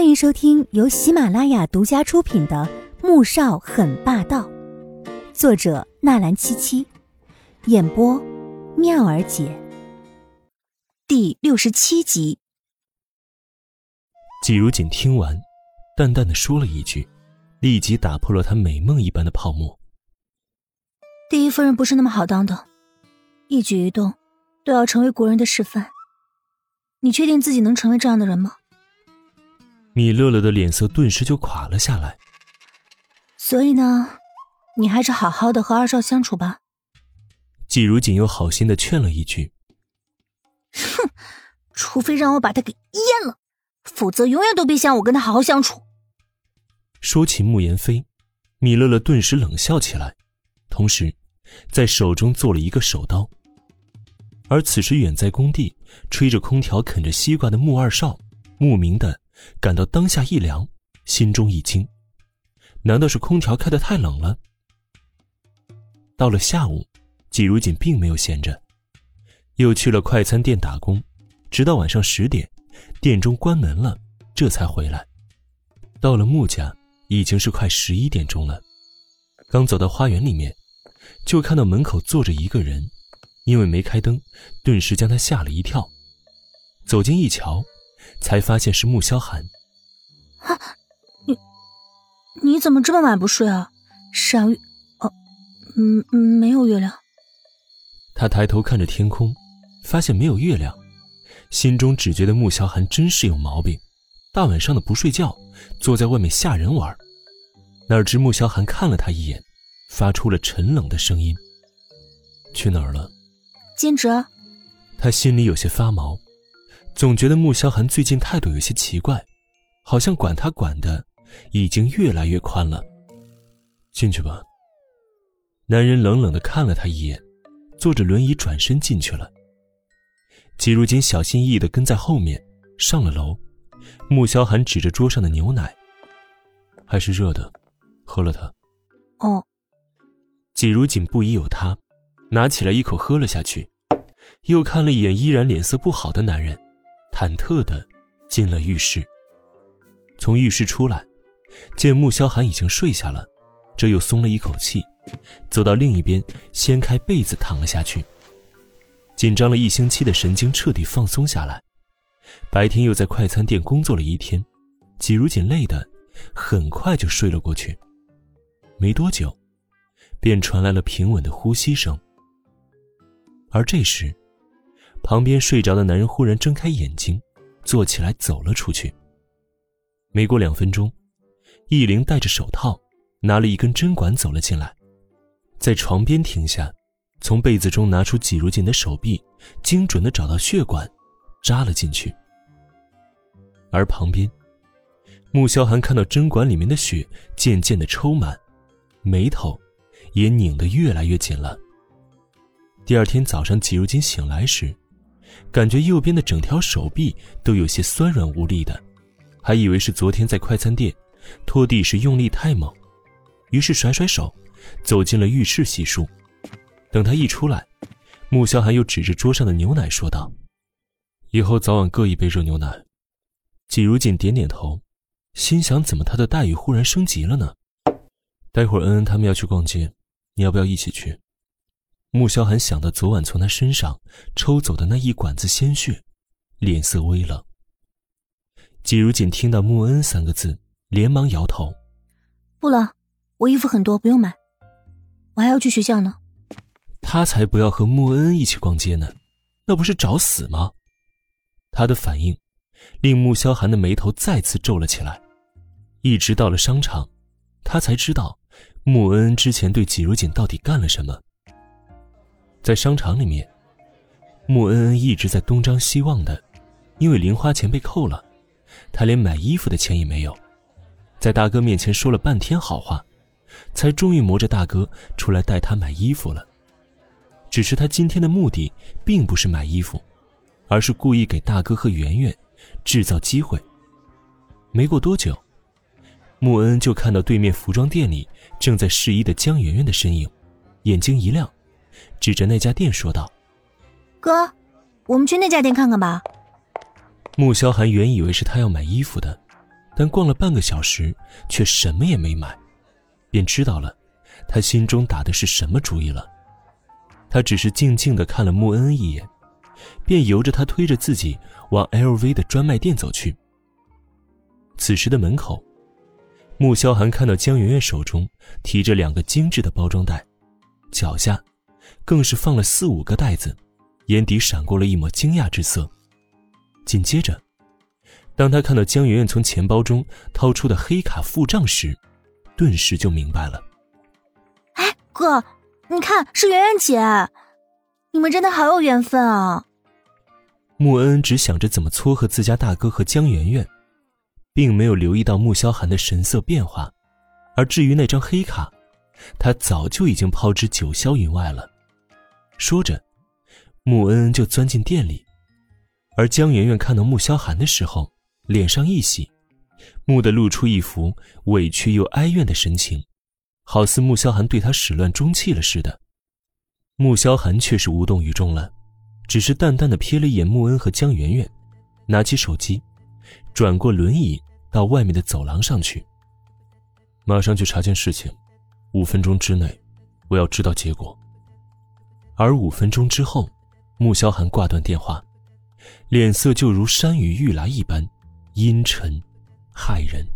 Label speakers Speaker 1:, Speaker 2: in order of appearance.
Speaker 1: 欢迎收听由喜马拉雅独家出品的《穆少很霸道》，作者纳兰七七，演播妙儿姐。第六十七集。
Speaker 2: 季如锦听完，淡淡的说了一句，立即打破了他美梦一般的泡沫。
Speaker 3: 第一夫人不是那么好当的，一举一动都要成为国人的示范。你确定自己能成为这样的人吗？
Speaker 2: 米乐乐的脸色顿时就垮了下来。
Speaker 3: 所以呢，你还是好好的和二少相处吧。
Speaker 2: 季如锦又好心的劝了一句：“
Speaker 3: 哼，除非让我把他给阉了。”否则，永远都别想我跟他好好相处。
Speaker 2: 说起慕言飞，米乐乐顿时冷笑起来，同时在手中做了一个手刀。而此时，远在工地吹着空调、啃着西瓜的穆二少，莫名的感到当下一凉，心中一惊：难道是空调开的太冷了？到了下午，季如锦并没有闲着，又去了快餐店打工，直到晚上十点。店中关门了，这才回来。到了穆家，已经是快十一点钟了。刚走到花园里面，就看到门口坐着一个人，因为没开灯，顿时将他吓了一跳。走近一瞧，才发现是穆萧寒。
Speaker 3: 啊，你你怎么这么晚不睡啊？赏月，哦，嗯嗯，没有月亮。
Speaker 2: 他抬头看着天空，发现没有月亮。心中只觉得穆萧寒真是有毛病，大晚上的不睡觉，坐在外面吓人玩。哪知穆萧寒看了他一眼，发出了沉冷的声音：“去哪儿了？”
Speaker 3: 兼职。
Speaker 2: 他心里有些发毛，总觉得穆萧寒最近态度有些奇怪，好像管他管的已经越来越宽了。进去吧。男人冷冷的看了他一眼，坐着轮椅转身进去了。季如锦小心翼翼的跟在后面上了楼，穆萧寒指着桌上的牛奶，还是热的，喝了它。
Speaker 3: 哦。
Speaker 2: 季如锦不疑有他，拿起来一口喝了下去，又看了一眼依然脸色不好的男人，忐忑的进了浴室。从浴室出来，见穆萧寒已经睡下了，这又松了一口气，走到另一边，掀开被子躺了下去。紧张了一星期的神经彻底放松下来，白天又在快餐店工作了一天，季如锦累的很快就睡了过去。没多久，便传来了平稳的呼吸声。而这时，旁边睡着的男人忽然睁开眼睛，坐起来走了出去。没过两分钟，易灵戴着手套，拿了一根针管走了进来，在床边停下。从被子中拿出挤如锦的手臂，精准的找到血管，扎了进去。而旁边，穆萧寒看到针管里面的血渐渐的抽满，眉头也拧得越来越紧了。第二天早上，挤如锦醒来时，感觉右边的整条手臂都有些酸软无力的，还以为是昨天在快餐店拖地时用力太猛，于是甩甩手，走进了浴室洗漱。等他一出来，穆萧寒又指着桌上的牛奶说道：“以后早晚各一杯热牛奶。”季如锦点点头，心想：怎么他的待遇忽然升级了呢？待会儿恩恩他们要去逛街，你要不要一起去？穆萧寒想到昨晚从他身上抽走的那一管子鲜血，脸色微冷。季如锦听到“穆恩”三个字，连忙摇头：“
Speaker 3: 不了，我衣服很多，不用买，我还要去学校呢。”
Speaker 2: 他才不要和穆恩一起逛街呢，那不是找死吗？他的反应令穆萧寒的眉头再次皱了起来。一直到了商场，他才知道穆恩恩之前对季如锦到底干了什么。在商场里面，穆恩恩一直在东张西望的，因为零花钱被扣了，他连买衣服的钱也没有。在大哥面前说了半天好话，才终于磨着大哥出来带他买衣服了。只是他今天的目的并不是买衣服，而是故意给大哥和圆圆制造机会。没过多久，穆恩就看到对面服装店里正在试衣的江圆圆的身影，眼睛一亮，指着那家店说道：“
Speaker 3: 哥，我们去那家店看看吧。”
Speaker 2: 穆萧寒原以为是他要买衣服的，但逛了半个小时，却什么也没买，便知道了，他心中打的是什么主意了。他只是静静的看了穆恩恩一眼，便由着他推着自己往 LV 的专卖店走去。此时的门口，穆萧寒看到江媛媛手中提着两个精致的包装袋，脚下更是放了四五个袋子，眼底闪过了一抹惊讶之色。紧接着，当他看到江媛媛从钱包中掏出的黑卡付账时，顿时就明白了。
Speaker 3: 哎，哥。你看，是媛媛姐，你们真的好有缘分啊！
Speaker 2: 穆恩恩只想着怎么撮合自家大哥和江媛媛，并没有留意到穆萧寒的神色变化。而至于那张黑卡，他早就已经抛之九霄云外了。说着，穆恩恩就钻进店里，而江圆圆看到穆萧寒的时候，脸上一喜，蓦地露出一副委屈又哀怨的神情。好似穆萧寒对他始乱终弃了似的，穆萧寒却是无动于衷了，只是淡淡的瞥了一眼穆恩和江媛媛，拿起手机，转过轮椅到外面的走廊上去。马上去查件事情，五分钟之内，我要知道结果。而五分钟之后，穆萧寒挂断电话，脸色就如山雨欲来一般，阴沉，骇人。